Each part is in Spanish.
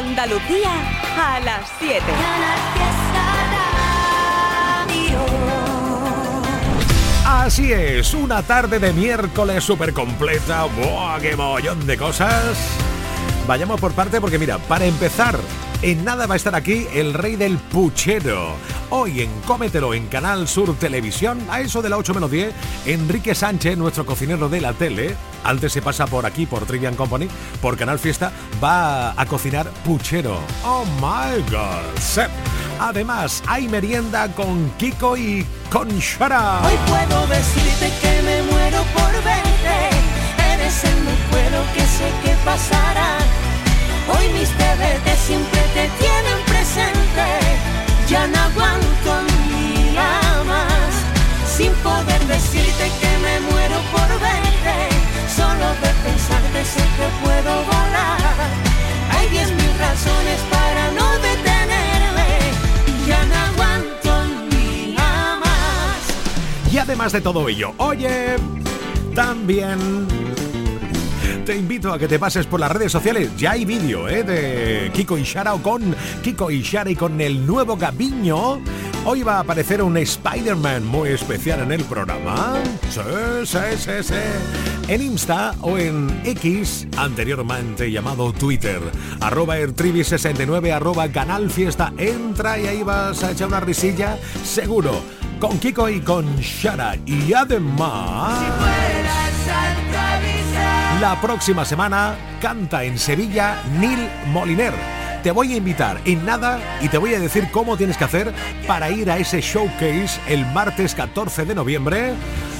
Andalucía a las 7. Así es, una tarde de miércoles súper completa. ¡Buah, qué de cosas! Vayamos por parte porque mira, para empezar, en nada va a estar aquí el rey del puchero. Hoy en Cómetelo en Canal Sur Televisión, a eso de la 8 menos 10, Enrique Sánchez, nuestro cocinero de la tele, antes se pasa por aquí, por Trivian Company, por Canal Fiesta, va a cocinar puchero. ¡Oh my God! Además, hay merienda con Kiko y con Shara. Hoy puedo decirte que me muero por verte. Eres el recuerdo que sé que pasará. Hoy mis TVT siempre te tienen presente. Ya no aguanto un día más. Sin poder decirte que me muero por verte. Solo de pensarte sé que puedo volar. Hay diez mil razones para no detenerme. Ya no aguanto un día más. Y además de todo ello, oye, también te invito a que te pases por las redes sociales. Ya hay vídeo ¿eh? de Kiko y Shara o con Kiko y Shara y con el nuevo Gabiño. Hoy va a aparecer un Spider-Man muy especial en el programa. Sí, sí, sí, sí. En Insta o en X, anteriormente llamado Twitter. Arroba Ertrivi69, arroba Canal Fiesta. Entra y ahí vas a echar una risilla, seguro. Con Kiko y con Shara. Y además... La próxima semana canta en Sevilla Nil Moliner. Te voy a invitar en nada y te voy a decir cómo tienes que hacer para ir a ese showcase el martes 14 de noviembre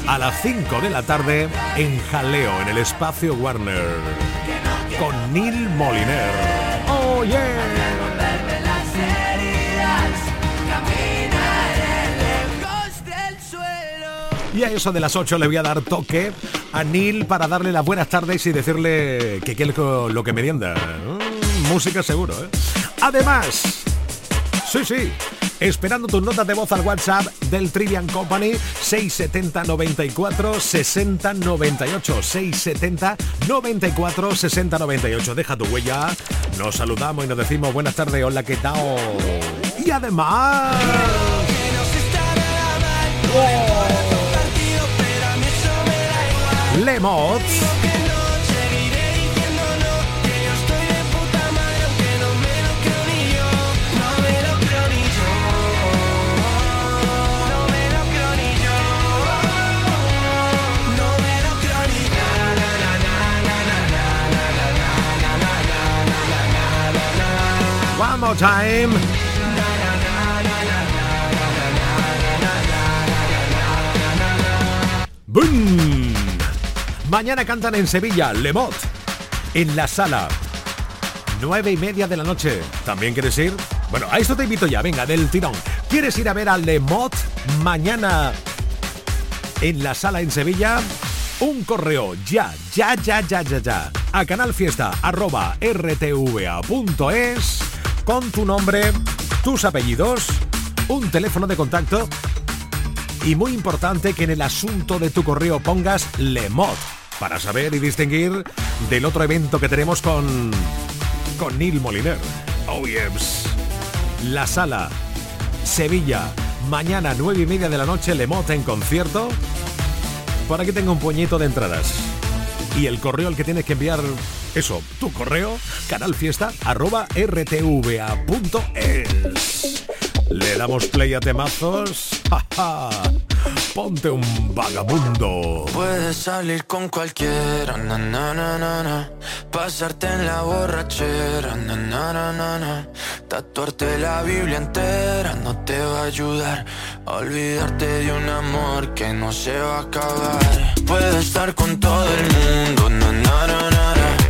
a las 5 de la tarde en Jaleo, en el espacio Warner. Con Nil Moliner. ¡Oh, yeah! Y a eso de las 8 le voy a dar toque a Neil para darle las buenas tardes y decirle que quiere lo que merienda. Mm, música seguro, ¿eh? Además, sí, sí, esperando tus notas de voz al WhatsApp del Trivian Company 670 94 60 98 670 94 60 98 deja tu huella nos saludamos y nos decimos buenas tardes hola qué tal y además Lemot. One more time. Boom. Mañana cantan en Sevilla, Lemot, en la sala. Nueve y media de la noche. ¿También quieres ir? Bueno, a esto te invito ya, venga, del tirón. ¿Quieres ir a ver a Lemot mañana en la sala en Sevilla? Un correo ya, ya, ya, ya, ya, ya. A canalfiesta arroba rtva.es con tu nombre, tus apellidos, un teléfono de contacto y muy importante que en el asunto de tu correo pongas Lemot para saber y distinguir del otro evento que tenemos con, con Neil Moliner. Oh, yes. La Sala, Sevilla, mañana 9 y media de la noche, Lemot en concierto. Por aquí tengo un puñito de entradas. Y el correo al que tienes que enviar eso, tu correo, canalfiesta arroba rtva.es. Le damos play a temazos. Ponte un vagabundo. Puedes salir con cualquiera, na, na, na, na, pasarte en la borrachera, na, na, na, na, tatuarte la Biblia entera no te va a ayudar olvidarte de un amor que no se va a acabar. Puedes estar con todo el mundo, na, na, na, na,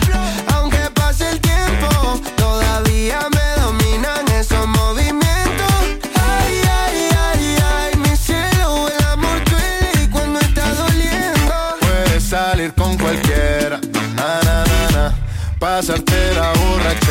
Pasarte la borrachera,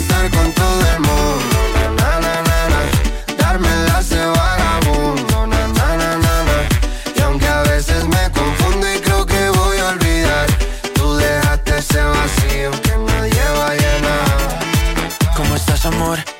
estar con todo el mundo, na na darme las de vagabundo. Y aunque a veces me confundo y creo que voy a olvidar, tú dejaste ese vacío que nadie va a llenar. ¿Cómo estás, amor?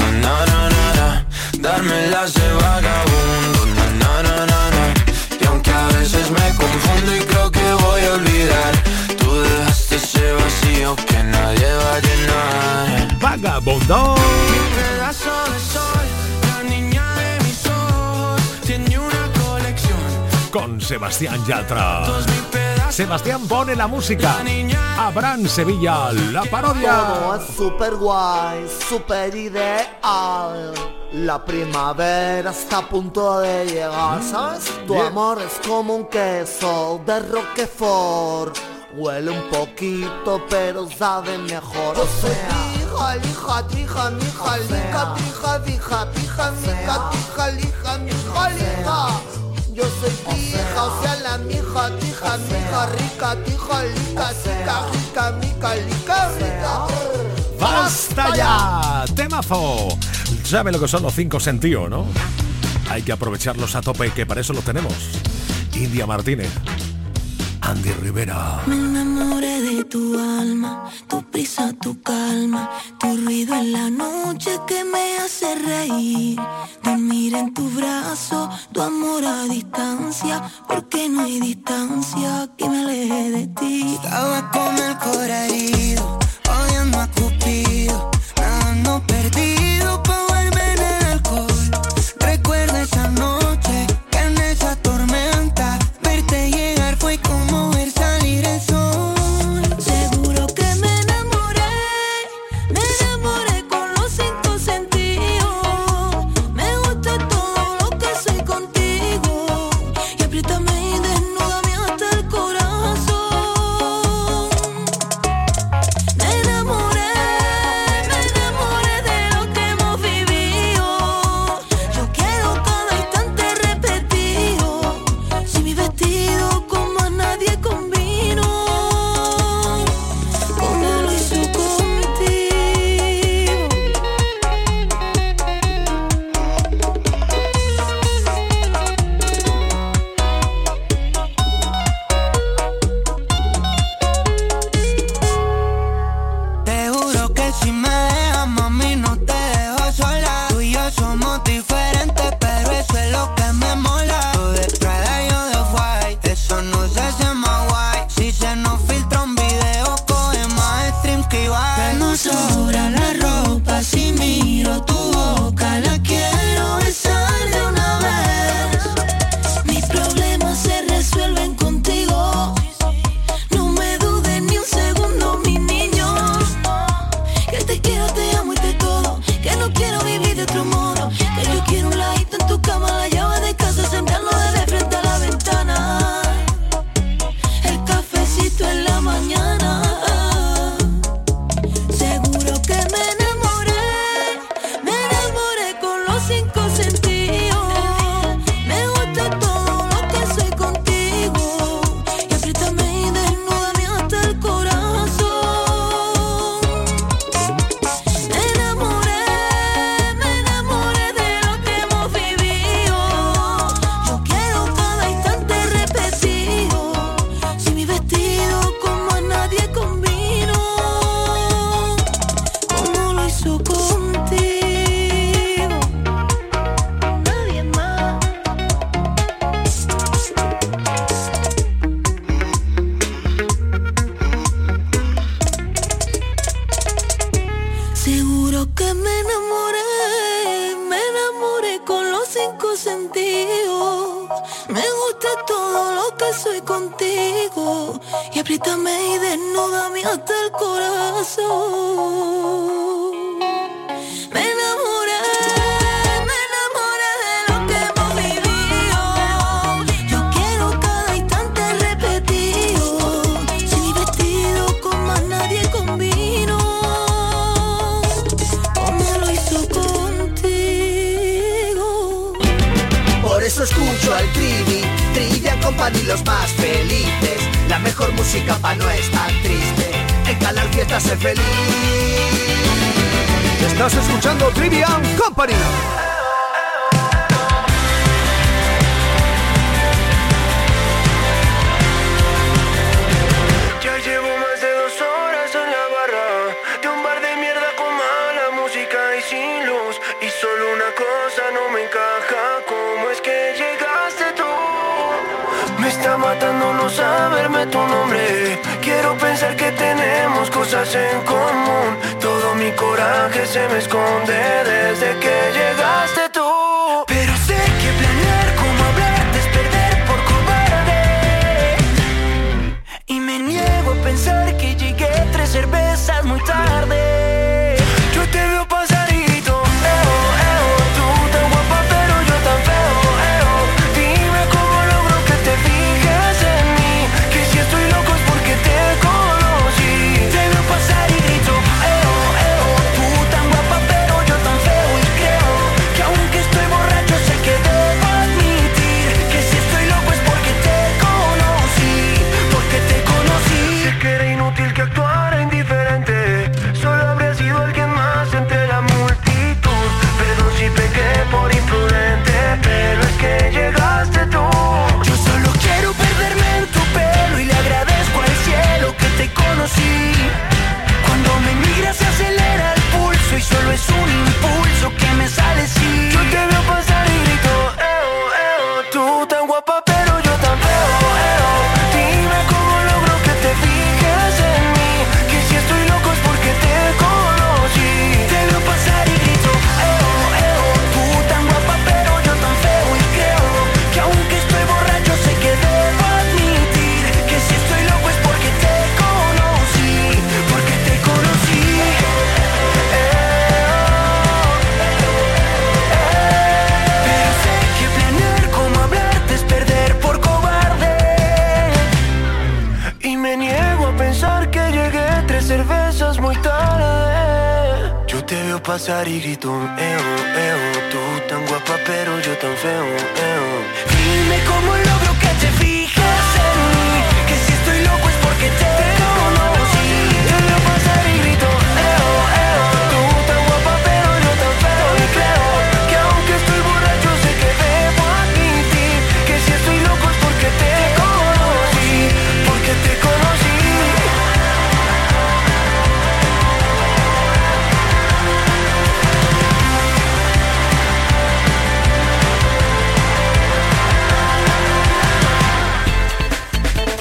colección. Con Sebastián Yatra. Sebastián pone la música. Abraham Sevilla, la parodia. Todo es super guay, super ideal. La primavera está a punto de llegar, ¿sabes? Tu bien. amor es como un queso de Roquefort. Huele un poquito, pero sabe mejor. O sea, hija, lija, trija, mija, lica, trija, dija, pija, mica, tija, lija, mija, lija. Yo soy pija, o sea, la mija, tija, mija, rica, tija, lica, sica, rica, mica, lica, rica. ¡Basta ya! ¡Temazo! ¿Sabe lo que son los cinco sentidos, no? Hay que aprovecharlos a tope, que para eso los tenemos. India Martínez. Andy Rivera. Tu alma, tu prisa, tu calma, tu ruido en la noche que me hace reír. Dormir en tu brazo, tu amor a distancia, porque no hay distancia que me aleje de ti. Estaba con el corazón herido, odiando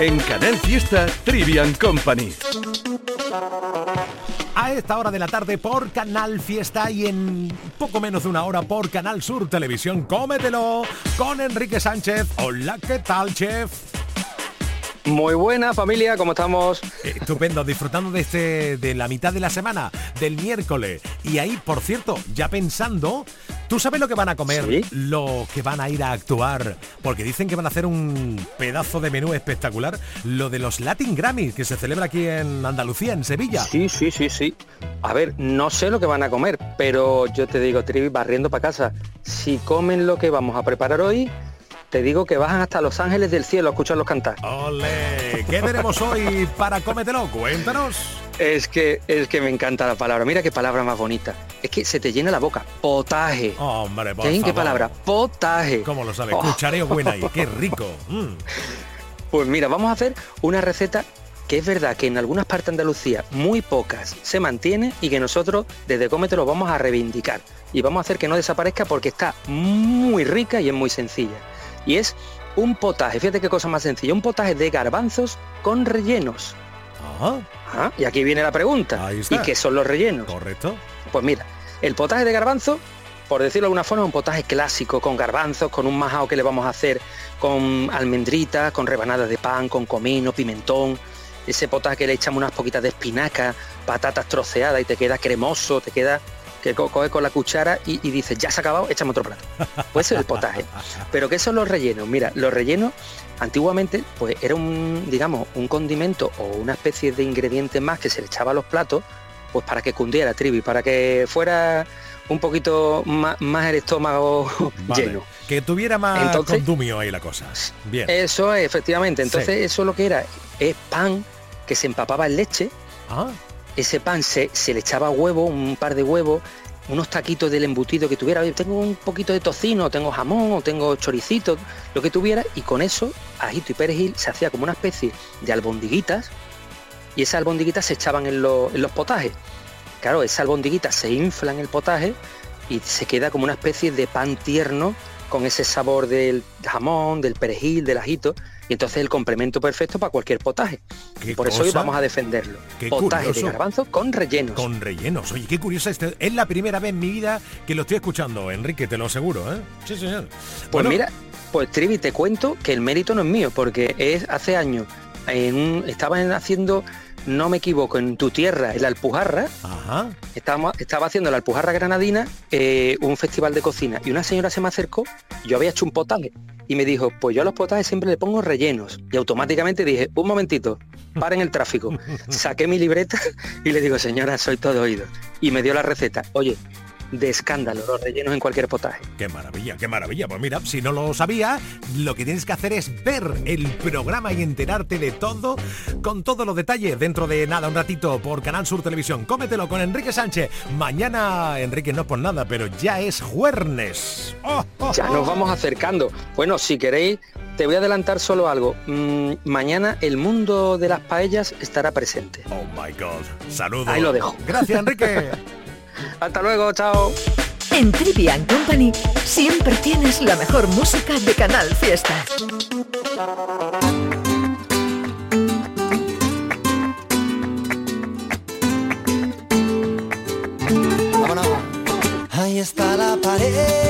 En Canal Fiesta Trivian Company. A esta hora de la tarde por Canal Fiesta y en poco menos de una hora por Canal Sur Televisión Cómetelo con Enrique Sánchez. Hola, ¿qué tal, chef? Muy buena familia, ¿cómo estamos? Estupendo, disfrutando de este de la mitad de la semana, del miércoles. Y ahí, por cierto, ya pensando, ¿tú sabes lo que van a comer? ¿Sí? Lo que van a ir a actuar, porque dicen que van a hacer un pedazo de menú espectacular, lo de los Latin Grammys que se celebra aquí en Andalucía, en Sevilla. Sí, sí, sí, sí. A ver, no sé lo que van a comer, pero yo te digo, Trivi, barriendo para casa, si comen lo que vamos a preparar hoy, te digo que bajan hasta los ángeles del cielo a escucharlos cantar. ¡Ole! ¿Qué tenemos hoy para Cómetelo? Cuéntanos. Es que, es que me encanta la palabra. Mira qué palabra más bonita. Es que se te llena la boca. Potaje. Hombre, por ¿Qué, palabra? Potaje. ¿Cómo lo sabes? Oh. Cuchareo buena y qué rico. Mm. Pues mira, vamos a hacer una receta que es verdad que en algunas partes de Andalucía, muy pocas, se mantiene y que nosotros desde Cómete lo vamos a reivindicar. Y vamos a hacer que no desaparezca porque está muy rica y es muy sencilla. Y es un potaje, fíjate qué cosa más sencilla, un potaje de garbanzos con rellenos. Ajá. Y aquí viene la pregunta. ¿Y qué son los rellenos? Correcto. Pues mira, el potaje de garbanzo, por decirlo de alguna forma, es un potaje clásico, con garbanzos, con un majao que le vamos a hacer con almendritas, con rebanadas de pan, con comino, pimentón. Ese potaje que le echamos unas poquitas de espinaca, patatas troceadas y te queda cremoso, te queda que coge con la cuchara y, y dices, ya se ha acabado, échame otro plato. Pues eso es el potaje. Pero ¿qué son los rellenos? Mira, los rellenos antiguamente pues era un, digamos, un condimento o una especie de ingrediente más que se le echaba a los platos, pues para que cundiera trivi, para que fuera un poquito más, el estómago lleno. Que tuviera más Entonces, condumio ahí la cosa. Bien. Eso es, efectivamente. Entonces eso lo que era es pan que se empapaba en leche. Ah. Ese pan se, se le echaba huevo, un par de huevos, unos taquitos del embutido que tuviera. Tengo un poquito de tocino, tengo jamón, o tengo choricito, lo que tuviera. Y con eso, ajito y perejil, se hacía como una especie de albondiguitas. Y esas albondiguitas se echaban en, en los potajes. Claro, esa albondiguita se infla en el potaje y se queda como una especie de pan tierno con ese sabor del jamón, del perejil, del ajito, y entonces el complemento perfecto para cualquier potaje. Por eso hoy vamos a defenderlo. potaje de garbanzo con rellenos. Con rellenos. Oye, qué curioso este. Es la primera vez en mi vida que lo estoy escuchando, Enrique, te lo aseguro, ¿eh? Sí, señor. Pues mira, pues Trivi, te cuento que el mérito no es mío, porque es hace años en estaban haciendo no me equivoco, en tu tierra, en la Alpujarra, Estaba, estaba haciendo la Alpujarra Granadina, eh, un festival de cocina, y una señora se me acercó, yo había hecho un potaje, y me dijo, pues yo a los potajes siempre le pongo rellenos. Y automáticamente dije, un momentito, paren el tráfico. Saqué mi libreta y le digo, señora, soy todo oído. Y me dio la receta. Oye, de escándalo, los rellenos en cualquier potaje. Qué maravilla, qué maravilla. Pues mira, si no lo sabía, lo que tienes que hacer es ver el programa y enterarte de todo, con todos los detalles, dentro de nada, un ratito, por Canal Sur Televisión. Cómetelo con Enrique Sánchez. Mañana, Enrique, no por nada, pero ya es jueves. Oh, oh, ya nos oh. vamos acercando. Bueno, si queréis, te voy a adelantar solo algo. Mm, mañana el mundo de las paellas estará presente. Oh my God. Saludos. Ahí lo dejo. Gracias, Enrique. Hasta luego, chao. En Trivian Company siempre tienes la mejor música de Canal Fiesta. Ahí está la pared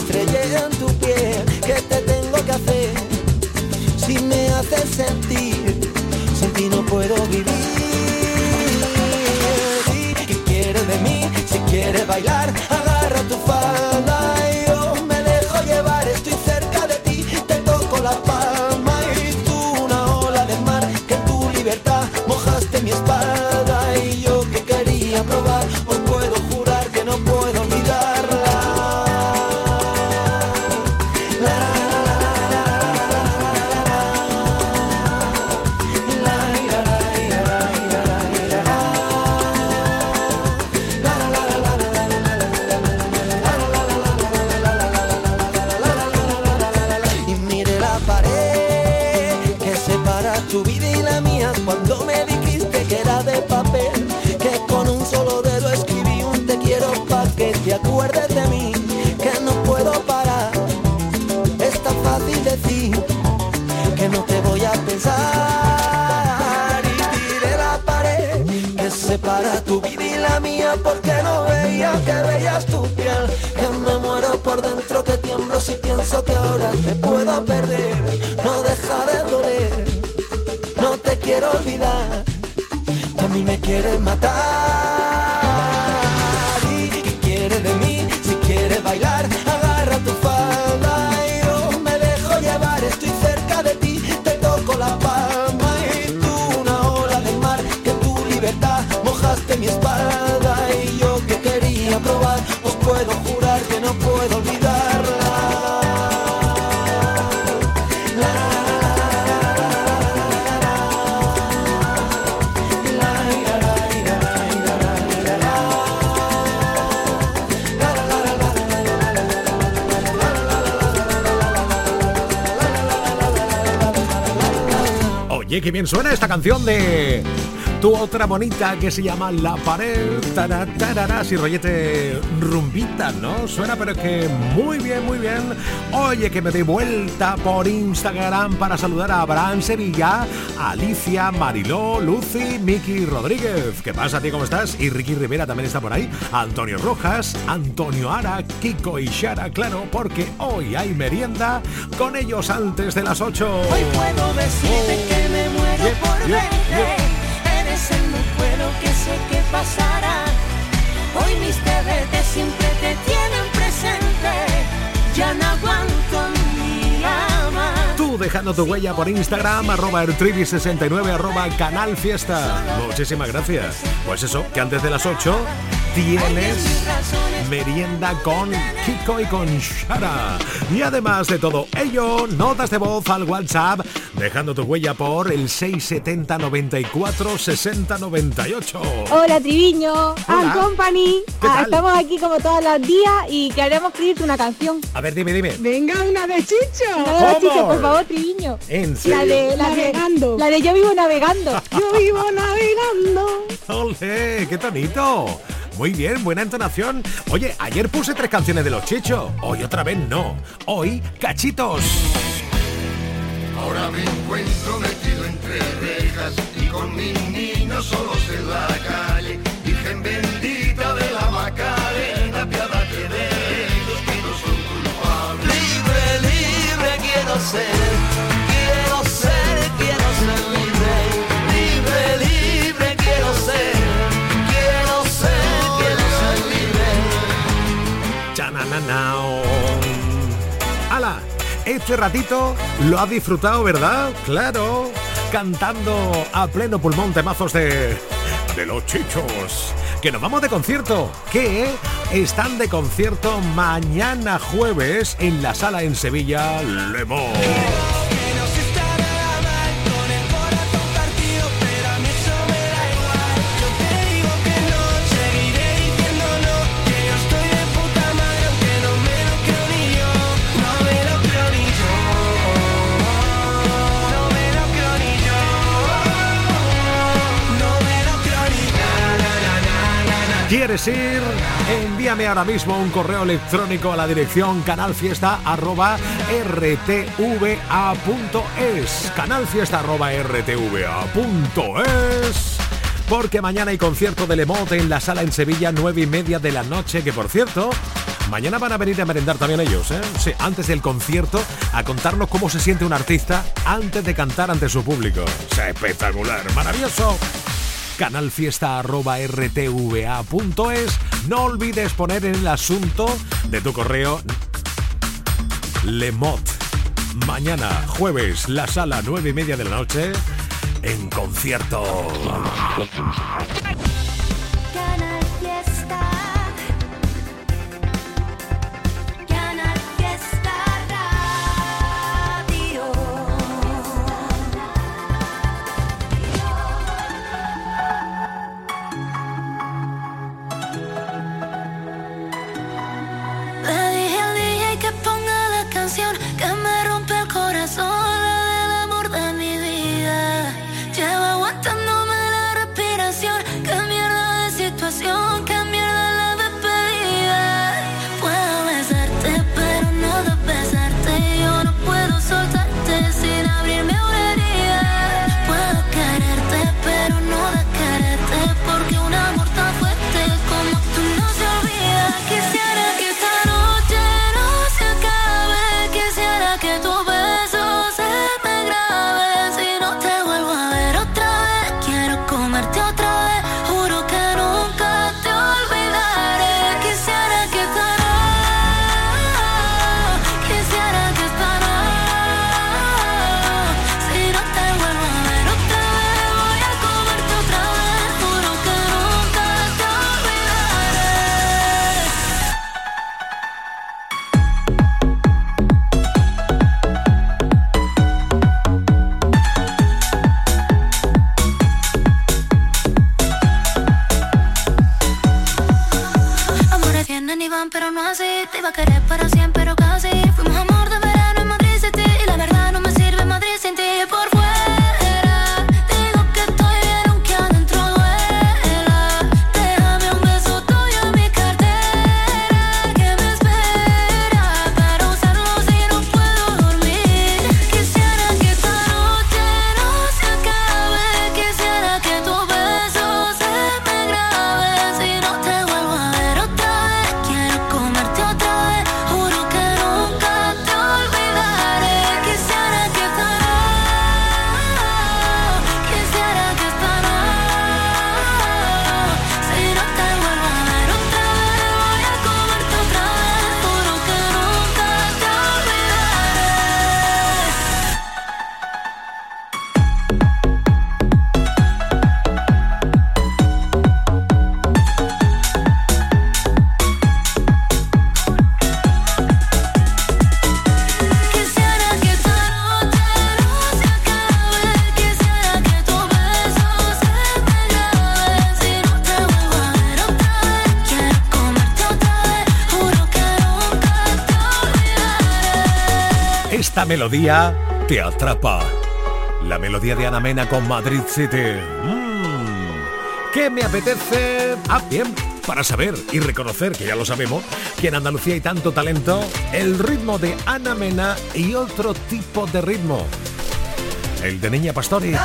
sentir? Sin ti no puedo vivir. ¿Qué quieres de mí? Si quieres bailar, separa tu vida y la mía porque no veía que veías tu piel, que me muero por dentro que tiemblo si pienso que ahora te puedo perder, no deja de doler, no te quiero olvidar. Mí me quiere matar. Oye, qué bien suena esta canción de tu otra bonita que se llama La Pared. Tarara, si rollete rumbita, ¿no? Suena, pero es que muy bien, muy bien. Oye, que me doy vuelta por Instagram para saludar a Abraham Sevilla, Alicia, Mariló, Lucy, Miki Rodríguez. ¿Qué pasa, tío? ¿Cómo estás? Y Ricky Rivera también está por ahí. Antonio Rojas, Antonio Ara, Kiko y Shara, claro, porque hoy hay merienda con ellos antes de las 8. Hoy puedo decirte que muero por verte es el no que sé que pasará. Hoy mis TVT siempre te tienen presente. Ya no aguanto mi ama. Tú dejando tu huella por Instagram, arroba ertrivi69, arroba canal fiesta. Muchísimas gracias. Pues eso, que antes de las 8 tienes merienda con Kiko y con Shara. Y además de todo ello, notas de voz al WhatsApp, dejando tu huella por el 670 94 60 98. Hola Triviño, and Company. Ah, estamos aquí como todos los días y queremos pedirte una canción. A ver, dime, dime. Venga, una de Chicho. Una de Chicho, por favor, Triviño. ¿En serio? La de, la navegando. la de Yo vivo navegando. Yo vivo navegando. ¡Ole! ¡Qué tonito! Muy bien, buena entonación. Oye, ayer puse tres canciones de los chichos. Hoy otra vez no. Hoy, cachitos. Ahora me encuentro metido entre rejas y con mis niños solos en la calle. Virgen bendita ¡Hala! Este ratito lo ha disfrutado, ¿verdad? Claro, cantando a pleno pulmón temazos de. de los chichos. Que nos vamos de concierto. Que están de concierto mañana jueves en la sala en Sevilla, Lemón. ¿Quieres ir? Envíame ahora mismo un correo electrónico a la dirección canalfiesta.rtva.es. Canalfiesta.rtva.es. Porque mañana hay concierto de Lemote en la sala en Sevilla, nueve y media de la noche, que por cierto, Mañana van a venir a merendar también ellos, ¿eh? Sí, antes del concierto, a contarnos cómo se siente un artista antes de cantar ante su público. Espectacular, maravilloso canalfiesta.rtva.es. No olvides poner en el asunto de tu correo Lemot. Mañana, jueves, la sala 9 y media de la noche, en concierto. Melodía te atrapa. La melodía de Ana Mena con Madrid City. Mm. ¿Qué me apetece? Ah, bien, para saber y reconocer, que ya lo sabemos, que en Andalucía hay tanto talento, el ritmo de Ana Mena y otro tipo de ritmo. El de Niña Pastori.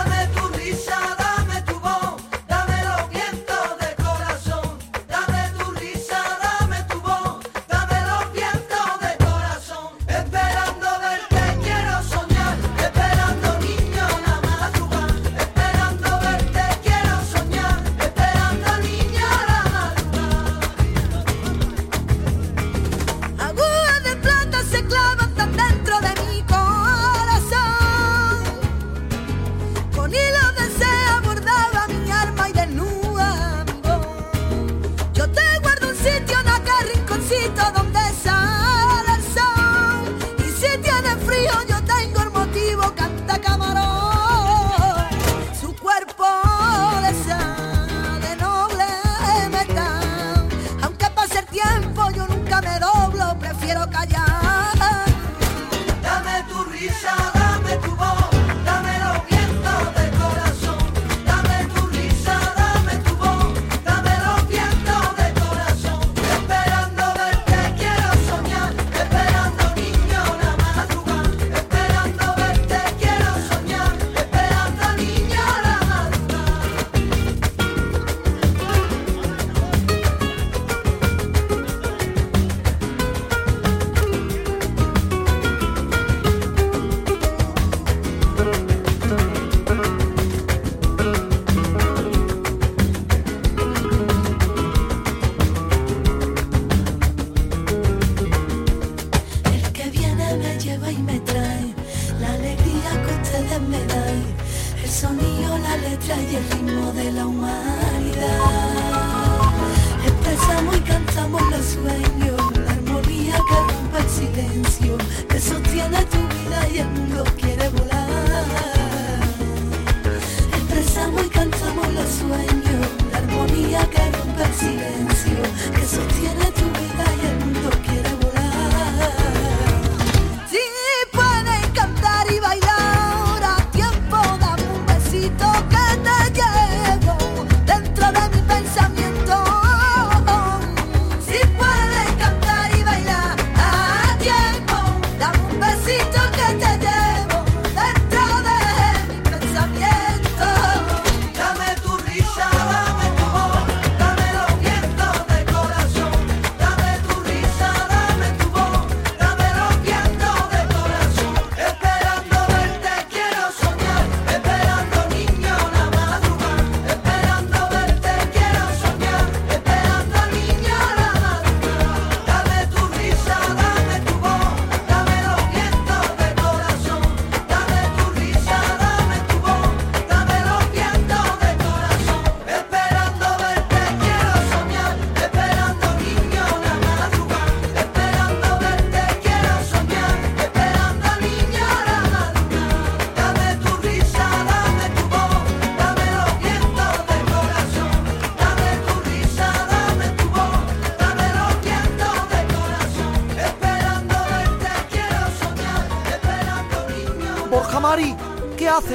que sostiene tu vida y el mundo quiere volar. Expresamos y cantamos los sueños, la armonía que rompe el silencio que sostiene tu vida.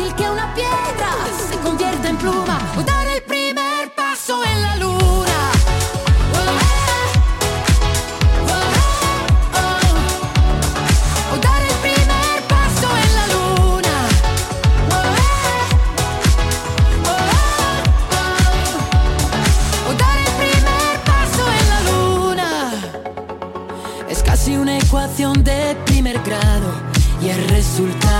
fácil que una piedra se convierta en pluma. O dar el primer paso en la luna. ecuación de primer grado y el resultado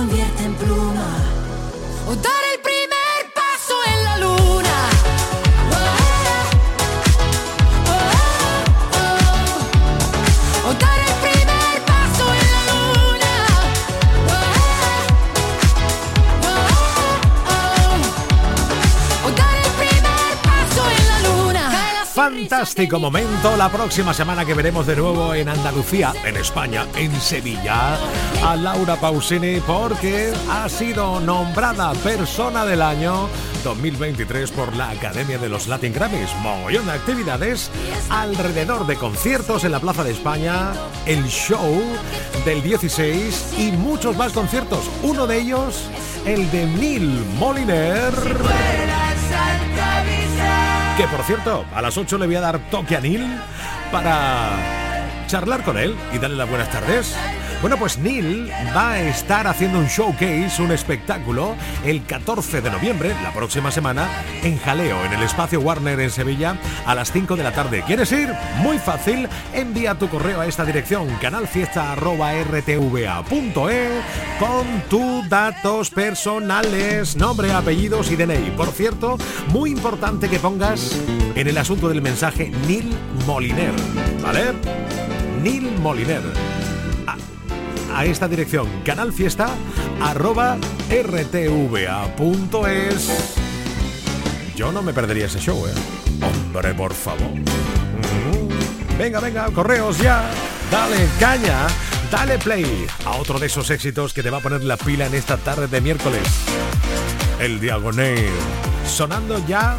Convierte en pluma. O dar Fantástico momento. La próxima semana que veremos de nuevo en Andalucía, en España, en Sevilla, a Laura Pausini porque ha sido nombrada persona del año 2023 por la Academia de los Latin Grammys. Mogollón de actividades alrededor de conciertos en la Plaza de España, el show del 16 y muchos más conciertos. Uno de ellos, el de Neil Moliner. Que por cierto, a las 8 le voy a dar toque a Neil para charlar con él y darle las buenas tardes. Bueno, pues Neil va a estar haciendo un showcase, un espectáculo, el 14 de noviembre, la próxima semana, en Jaleo, en el espacio Warner en Sevilla, a las 5 de la tarde. ¿Quieres ir? Muy fácil. Envía tu correo a esta dirección, canalfiesta.rtva.e, con tus datos personales, nombre, apellidos y DNI. Por cierto, muy importante que pongas en el asunto del mensaje Neil Moliner, ¿vale? Neil Moliner a esta dirección. Canalfiesta arroba rtva.es yo no me perdería ese show eh hombre por favor. Venga venga correos ya. Dale caña dale play a otro de esos éxitos que te va a poner la pila en esta tarde de miércoles. El diagonal sonando ya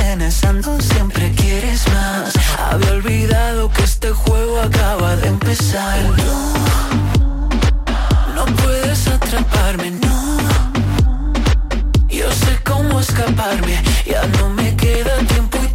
amenazando, siempre quieres más. Había olvidado que este juego acaba de empezar. No, no puedes atraparme, no. Yo sé cómo escaparme, ya no me queda tiempo y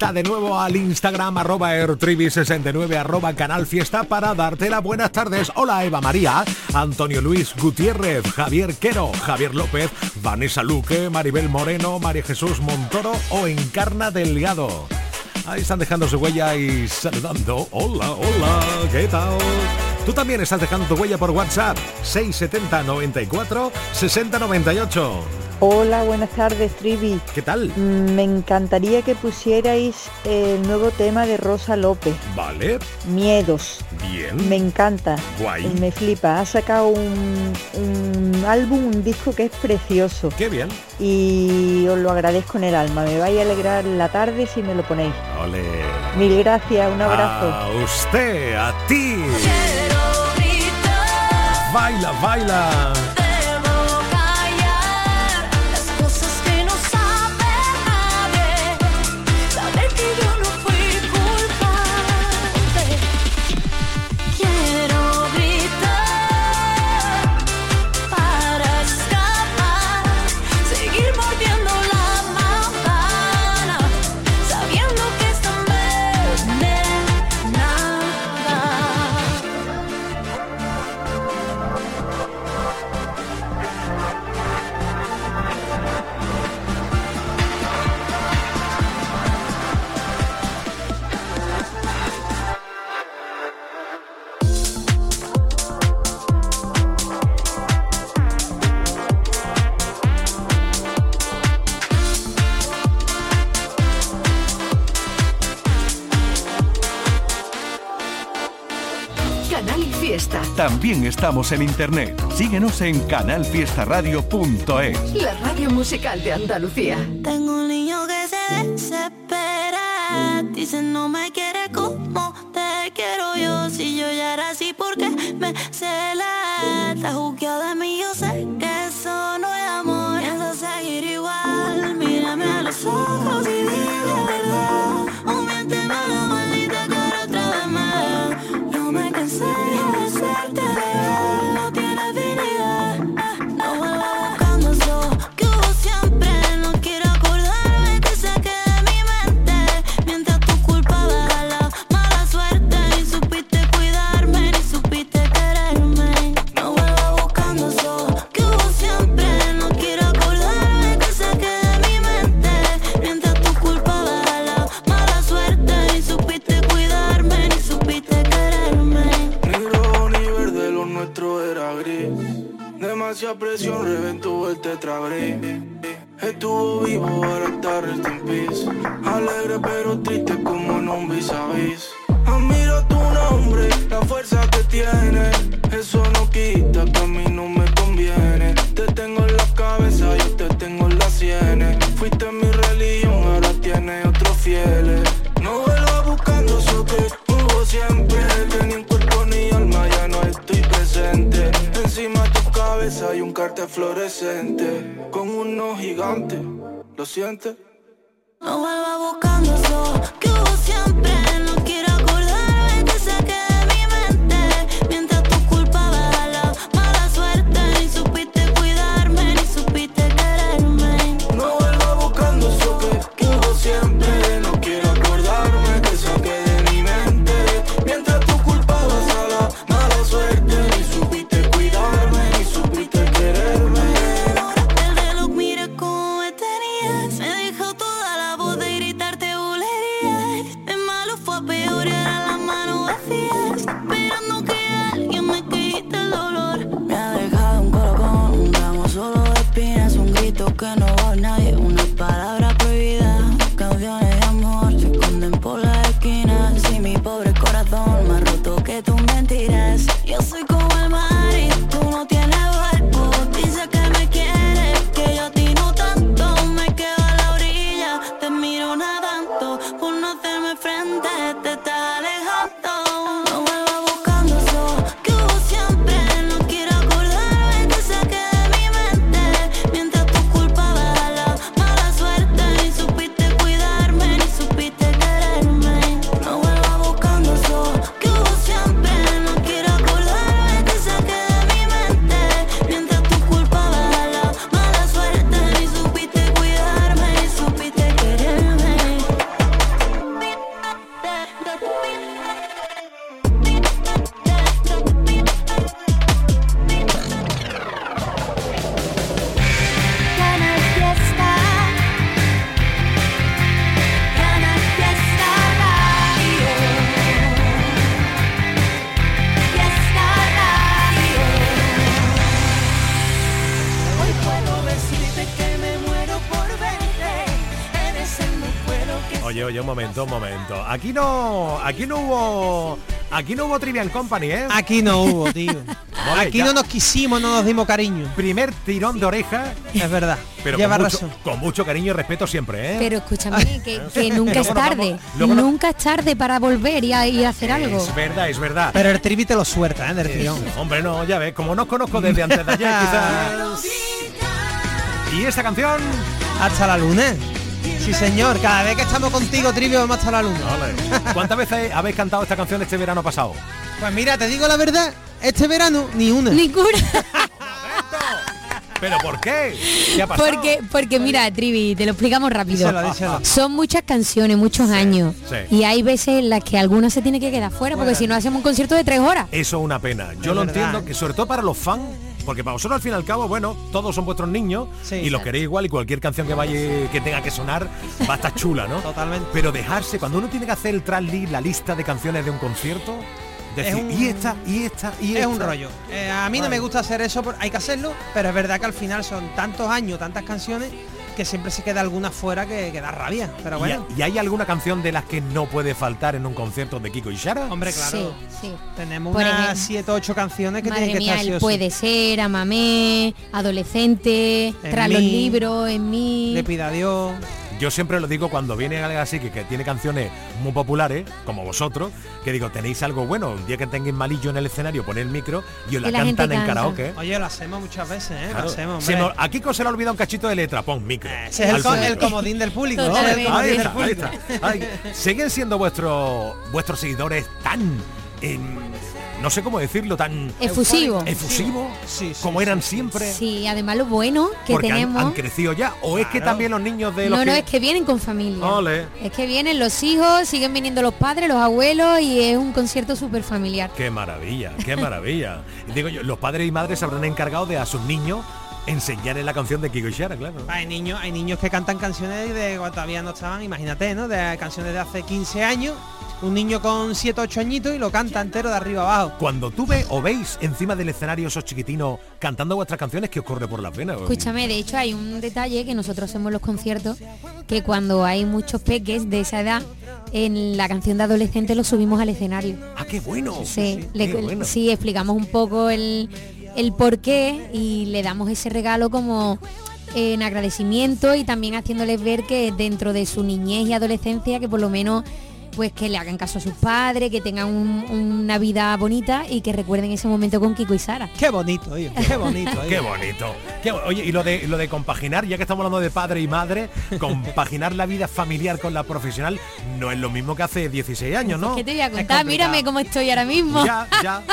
de nuevo al Instagram arroba airtribi69 arroba canal fiesta para darte las buenas tardes. Hola Eva María, Antonio Luis Gutiérrez, Javier Quero, Javier López, Vanessa Luque, Maribel Moreno, María Jesús Montoro o Encarna Delgado. Ahí están dejando su huella y saludando. Hola, hola, ¿qué tal? Tú también estás dejando tu huella por WhatsApp 670 94 60 98. Hola, buenas tardes, Trivi. ¿Qué tal? Mm, me encantaría que pusierais el nuevo tema de Rosa López. Vale. Miedos. Bien. Me encanta. Guay. Me flipa. Ha sacado un, un álbum, un disco que es precioso. Qué bien. Y os lo agradezco en el alma. Me vais a alegrar la tarde si me lo ponéis. Ole. Mil gracias, un abrazo. A usted, a ti. Baila, baila. Estamos en internet. Síguenos en canalfiestaradio.es. La radio musical de Andalucía. Tengo un niño que se no me cabeza y un cartel fluorescente con uno gigante. ¿Lo sientes? No vuelva buscando eso. Un momento, un momento. Aquí no, aquí no hubo, aquí no hubo Trivian Company, ¿eh? Aquí no hubo, tío. aquí ya. no nos quisimos, no nos dimos cariño. Primer tirón de oreja, Es verdad. pero Lleva con mucho, razón. con mucho cariño y respeto siempre, ¿eh? Pero escúchame, que, que nunca es tarde. vamos- Nunca es tarde para volver y a, y a hacer algo. Es verdad, es verdad. Pero el trivi te lo suelta, ¿eh? Del tirón. Hombre, no, ya ves, como no os conozco desde antes de ayer, quizás. Y esta canción, Hasta la luna. Sí, señor. Cada vez que estamos contigo, Trivi, vamos hasta la luna. ¿cuántas veces habéis cantado esta canción este verano pasado? Pues mira, te digo la verdad, este verano ni una. Ninguna. ¿Pero por qué? ¿Qué ha pasado? Porque, porque mira, Trivi, te lo explicamos rápido. Díselo, díselo. Son muchas canciones, muchos años. sí. Y hay veces en las que alguna se tiene que quedar fuera, porque si no hacemos un concierto de tres horas. Eso es una pena. Yo Es lo verdad. entiendo, que sobre todo para los fans, porque para vosotros al fin y al cabo, bueno, todos son vuestros niños Sí. y los queréis igual y cualquier canción que vaya que tenga que sonar va a estar chula, ¿no? Totalmente. Pero dejarse, cuando uno tiene que hacer el trasli, la lista de canciones de un concierto, decir, un- y esta, y esta, y esta. Es un rollo. Eh, a mí no me gusta hacer eso, hay que hacerlo, pero es verdad que al final son tantos años, tantas canciones, que siempre se queda alguna fuera que, que da rabia. Pero ¿Y, bueno, ¿Y hay alguna canción de las que no puede faltar en un concierto de Kiko y Shara? hombre, claro. Sí, sí. Tenemos Por unas ejemplo, 7 o 8 canciones que Madre tienen que mía, estar sí o puede ser, Amamé, Adolescente, En Tras los libros, en mí. Le pida a Dios. Yo siempre lo digo cuando viene alguien así que, que tiene canciones muy populares, como vosotros, que digo, tenéis algo bueno, un día que tengáis malillo en el escenario, poner el micro y os la, Y la gente cantan en karaoke. Oye, lo hacemos muchas veces, ¿eh? Claro. Lo hacemos, Se hombre. nos- a Kiko se le ha olvidado un cachito de letra, pon micro. Ese es el, comodín del público. ¿no? Totalmente. El comodín Ahí del está, ahí está. Ay, siguen siendo vuestros vuestros seguidores tan em, no sé cómo decirlo, tan Efusivo. efusivo Sí, sí, como eran siempre. Sí, además lo bueno que porque han- tenemos. han, crecido ya. O es que también los niños de los No, no, que- es que vienen con familia. Ole. Es que vienen los hijos, siguen viniendo los padres, los abuelos y es un concierto súper familiar. Qué maravilla, qué maravilla. Digo yo, los padres y madres se habrán encargado de a sus niños enseñarles la canción de Kiko y Shara, claro. Hay niños, hay niños que cantan canciones de cuando todavía no estaban, imagínate, ¿no? De canciones de hace 15 años. Un niño con 7 8 añitos y lo canta entero de arriba abajo. Cuando tú ves o veis encima del escenario esos chiquitinos cantando vuestras canciones, ¿qué os corre por las venas? Escúchame, de hecho hay un detalle que nosotros hacemos los conciertos, que cuando hay muchos peques de esa edad, en la canción de adolescente lo subimos al escenario. ¡Ah, qué bueno! Sí, le- qué bueno. sí, explicamos un poco el, el por qué y le damos ese regalo como en agradecimiento y también haciéndoles ver que dentro de su niñez y adolescencia que por lo menos pues que le hagan caso a sus padres, que tengan un- una vida bonita y que recuerden ese momento con Kiko y Sara. Qué bonito, oye, qué bonito. oye. Qué bonito. Qué Oye, y lo de lo de compaginar, ya que estamos hablando de padre y madre, compaginar la vida familiar con la profesional no es lo mismo que hace 16 años, ¿no? ¿Qué te voy a contar? Mírame cómo estoy ahora mismo. Ya, ya.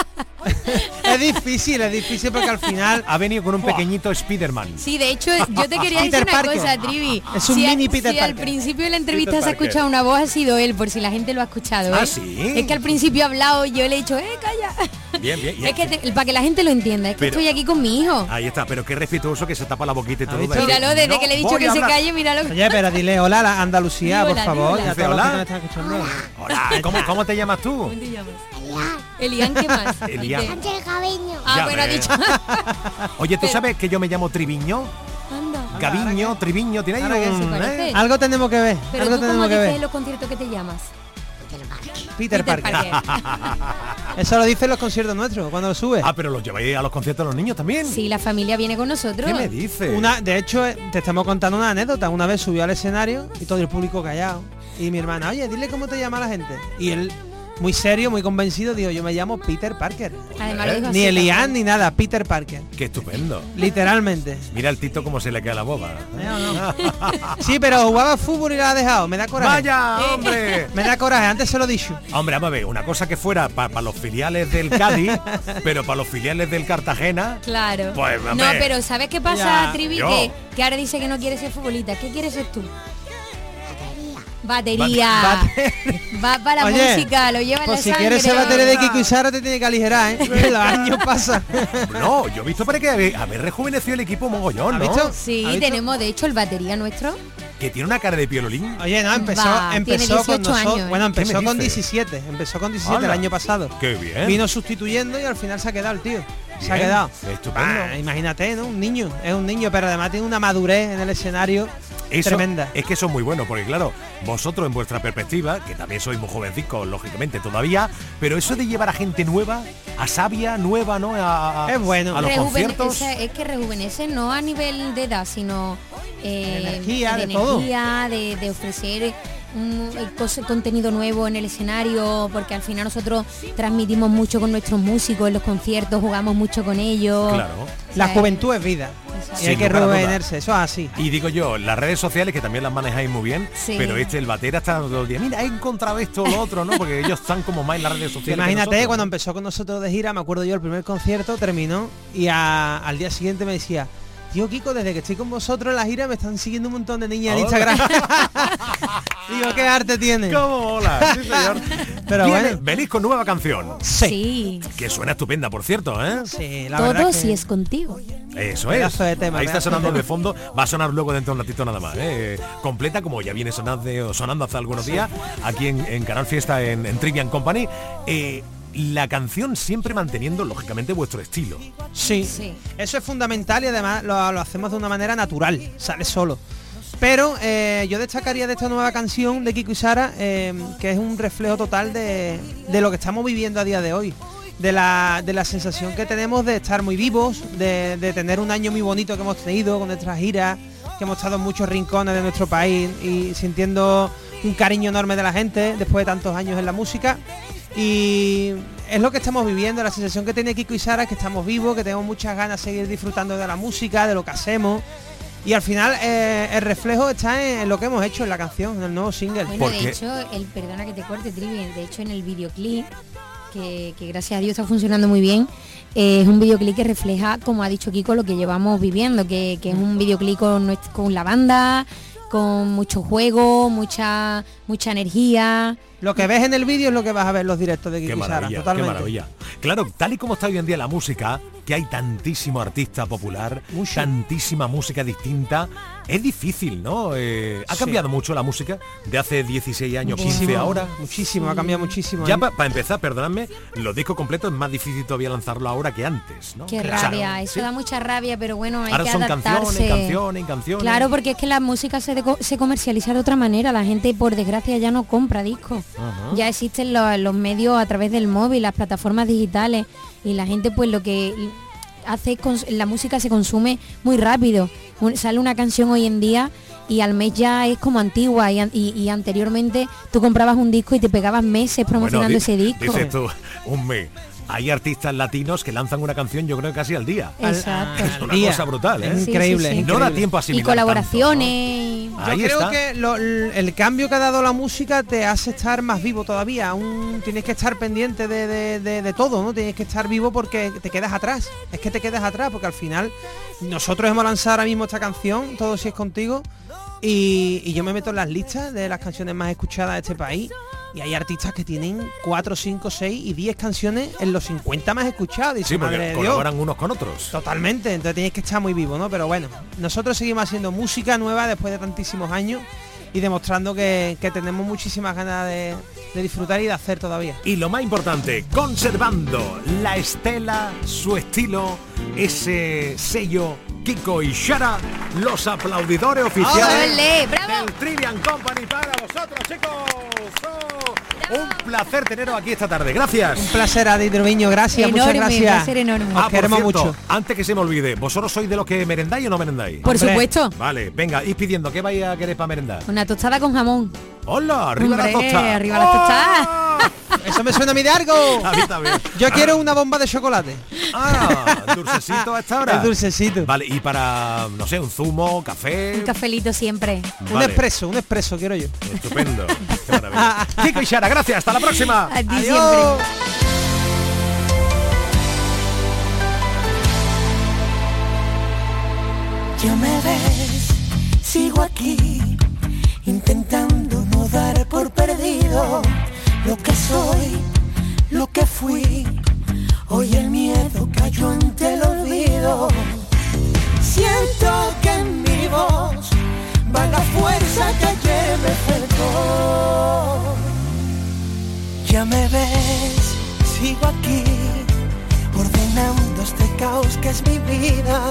Es difícil, es difícil porque al final Ha venido con un pequeñito Spiderman. Sí, de hecho, yo te quería Peter decir una Parker. cosa, Trivi. Es un si a- mini Peter si al principio de la entrevista Peter se ha escuchado una voz, ha sido él, por si la gente lo ha escuchado. Ah, ¿eh? ¿sí? Es que al principio ha hablado y yo le he dicho, eh, calla. Bien, bien. Es que te- para que la gente lo entienda, es que Pero- estoy aquí con mi hijo. Ahí está, pero qué respetuoso que se tapa la boquita y todo. Míralo, desde "No que le he dicho que se hablar". calle, míralo. Oye, pero dile hola a la Andalucía, Di por hola, favor. hola. Dice hola. Hola, ¿cómo, cómo te llamas tú? ¿Cómo te llamas? Elian, ¿qué más? Elian. Ángel Gaviño. Ah, Ya bueno, ha dicho. Oye, ¿tú Pero- sabes que yo me llamo Triviño? Anda. Gaviño, Triviño, ¿tiene ahí un, eh? Algo tenemos que ver, Pero algo tú cómo tenemos que dices en ver. los conciertos que te llamas. Peter, Parker. Eso lo dicen los conciertos nuestros, cuando lo sube. Ah, pero los lleváis a los conciertos de los niños también. Sí, la familia viene con nosotros. ¿Qué me dices? Una, de hecho, eh, te estamos contando una anécdota. Una vez subió al escenario y todo el público callado. Y mi hermana, oye, dile cómo te llama la gente. Y él, muy serio, muy convencido, dijo, yo me llamo Peter Parker. Además dijo Ni Elian ni nada, Peter Parker. Qué estupendo. Literalmente. Mira el Tito cómo se le queda la boba. Sí, pero jugaba fútbol y la ha dejado. Me da coraje. ¡Vaya, hombre! Me da coraje, antes se lo he dicho. Hombre, vamos a ver, una cosa que fuera para los filiales del Cádiz, pero para los filiales del Cartagena, Claro. Pues, no, pero ¿sabes qué pasa. Trivi? Que ahora dice que no quiere ser futbolista. ¿Qué quieres ser tú? Batería. Bate- Va para la Oye, música, lo lleva en Pues la si sangre. quieres ser batería de Kiko y Sara te tiene que aligerar, ¿eh? Que los años pasan. no, yo he visto para que haber, rejuvenecido el equipo mogollón, ¿Has ¿no? visto? Sí, tenemos de hecho el batería nuestro. Que tiene una cara de piololín. Oye, no, empezó, Va, empezó con 18 nosotros. años, ¿eh? Bueno, ¿Qué empezó con dices? 17. Empezó con 17 el año pasado. Qué bien. Vino sustituyendo y al final se ha quedado el tío. Se ha quedado. estupendo. Ah, imagínate, ¿no? Un niño. Es un niño, pero además tiene una madurez en el escenario Eso, tremenda. Es que eso es muy bueno, porque claro, vosotros en vuestra perspectiva, que también sois muy jovencicos, lógicamente todavía, pero eso de llevar a gente nueva, a sabia, nueva, ¿no? A, a- Es bueno. a los Rejuvene- conciertos. es que rejuvenece no a nivel de edad, sino eh, De energía, de, de todo. de ofrecer un el cos- contenido nuevo en el escenario, porque al final nosotros transmitimos mucho con nuestros músicos en los conciertos, jugamos mucho con ellos. Claro. La O sea, juventud es vida. Y hay que rejuvenerse, eso es así. Y digo yo, las redes sociales que también las manejáis muy bien, Sí. pero este, el batera está todo el día, mira, he encontrado esto o lo otro, ¿no? Porque ellos están como más en las redes sociales. Imagínate, nosotros, cuando ¿no? empezó con nosotros de gira, me acuerdo yo, el primer concierto terminó y a- al día siguiente me decía, tío Kiko, desde que estoy con vosotros en la gira me están siguiendo un montón de niñas en. Instagram. Digo, ¿qué arte tiene? ¿Cómo mola? Sí, señor. Pero bueno. venís con nueva canción. Sí. Que suena estupenda, por cierto, ¿eh? Sí, la verdad Todo que- si es contigo. Eso es. De tema, Ahí está sonando de fondo. Va a sonar luego dentro de un ratito nada más. ¿eh? Completa, como ya viene sonando, sonando hace algunos días, aquí en, en Canal Fiesta en, en Trivian Company. Eh, la canción siempre manteniendo, lógicamente, vuestro estilo. Sí. Sí. Eso es fundamental y además lo, lo hacemos de una manera natural, sale solo. Pero eh, yo destacaría de esta nueva canción de Kiko y Sara, eh, que es un reflejo total de, de lo que estamos viviendo a día de hoy. De la, de la sensación que tenemos de estar muy vivos, de, de tener un año muy bonito que hemos tenido con nuestras giras, que hemos estado en muchos rincones de nuestro país y sintiendo un cariño enorme de la gente después de tantos años en la música. Y es lo que estamos viviendo, la sensación que tiene Kiko y Sara es que estamos vivos, que tenemos muchas ganas de seguir disfrutando de la música, de lo que hacemos. Y al final eh, el reflejo está en, en lo que hemos hecho en la canción, en el nuevo single. Bueno, de hecho, el perdona que te corte, Trivi, de hecho en el videoclip, que, que gracias a Dios está funcionando muy bien, eh, es un videoclip que refleja, como ha dicho Kiko, lo que llevamos viviendo, que, que es un videoclip con, con la banda, con mucho juego, mucha, mucha energía. Lo que ves en el vídeo es lo que vas a ver los directos de Qué y Sara, maravilla, qué totalmente. maravilla. Claro, tal y como está hoy en día la música, que hay tantísimo artista popular, tantísima música distinta, es difícil, ¿no? Eh, ha Sí. cambiado mucho la música de hace 16 años, 15 Muchísimo, ahora. Muchísimo, ha cambiado muchísimo. Ya ¿eh? para empezar, perdonadme, los discos completos es más difícil todavía lanzarlo ahora que antes, ¿no? Qué Claro, rabia, eso sí. da mucha rabia, pero bueno, hay Ahora que son adaptarse. canciones, canciones, canciones. Claro, porque es que la música se, se comercializa de otra manera. La gente, por desgracia, ya no compra discos. Ajá. Ya existen los, los medios a través del móvil, las plataformas digitales. Y la gente, pues lo que hace es la música se consume muy rápido. Sale una canción hoy en día y al mes ya es como antigua y, y- y anteriormente tú comprabas un disco y te pegabas meses promocionando ese disco. Dices tú, un mes. Hay artistas latinos que lanzan una canción, yo creo que casi al día. Exacto. Es una Día. cosa brutal, ¿eh? Es increíble, sí, sí. es No da tiempo a Y colaboraciones. y- Yo Ahí creo está. que lo- el cambio que ha dado la música te hace estar más vivo todavía. Aún tienes que estar pendiente de, de- de- de todo, ¿no? Tienes que estar vivo porque te quedas atrás. Es que te quedas atrás porque al final nosotros hemos lanzado ahora mismo esta canción, Todo si es contigo, y, y yo me meto en las listas de las canciones más escuchadas de este país. Y hay artistas que tienen 4, 5, 6 y 10 canciones en los 50 más escuchados. Dice, Sí, madre porque Dios. colaboran unos con otros. Totalmente, entonces tienes que estar muy vivo, ¿no? Pero bueno, nosotros seguimos haciendo música nueva después de tantísimos años y demostrando que, que tenemos muchísimas ganas de, de disfrutar y de hacer todavía. Y lo más importante, conservando la estela, su estilo, ese sello Kiko y Shara, los aplaudidores oficiales. ¡Bravo! del Trivian Company para vosotros, chicos. Oh, un placer teneros aquí esta tarde. Gracias. Un placer, Adi Treviño, gracias, muchas gracias. placer enorme. Os Ah, por queremos cierto, mucho. Antes que se me olvide, ¿vosotros sois de los que merendáis o no merendáis? Por Hombre. supuesto. Vale, venga, id pidiendo, ¿qué vais a querer para merendar? Una tostada con jamón. ¡Hola! ¡Arriba la Hombre, tosta! arriba la tostada. Eso me suena a mí de algo. A mí también. Yo quiero una bomba de chocolate. Ah, dulcecito a esta hora. El dulcecito. Vale, y para, no sé, un zumo, café. Un cafelito siempre. Un expreso, un expreso quiero yo. Estupendo. Qué maravilla. Kiko y Shara, gracias. Hasta la próxima. A ti Adiós. Ya me ves, sigo aquí, intentando no dar por perdido lo que soy, lo que fui. Hoy el miedo cayó ante el olvido. Siento que en mi voz va la fuerza que ayer me. Ya me ves, sigo aquí, ordenando este caos que es mi vida.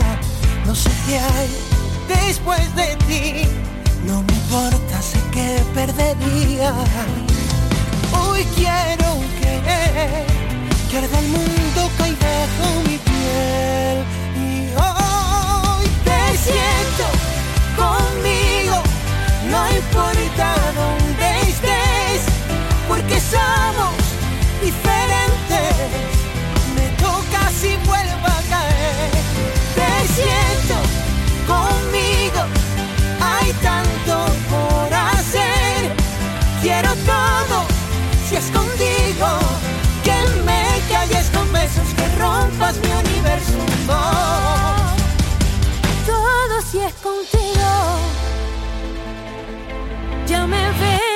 No sé qué hay después de ti, No me importa, sé que perdería. Hoy quiero que, que arda el mundo cae bajo mi piel. Y hoy te siento conmigo, no importa dónde estés, porque somos diferentes. Me toca si vuelvo a caer. Te siento conmigo, hay tanto por hacer. Quiero todo si es contigo, que me calles con besos, que rompas mi universo. Todo si es contigo. Ya me ves,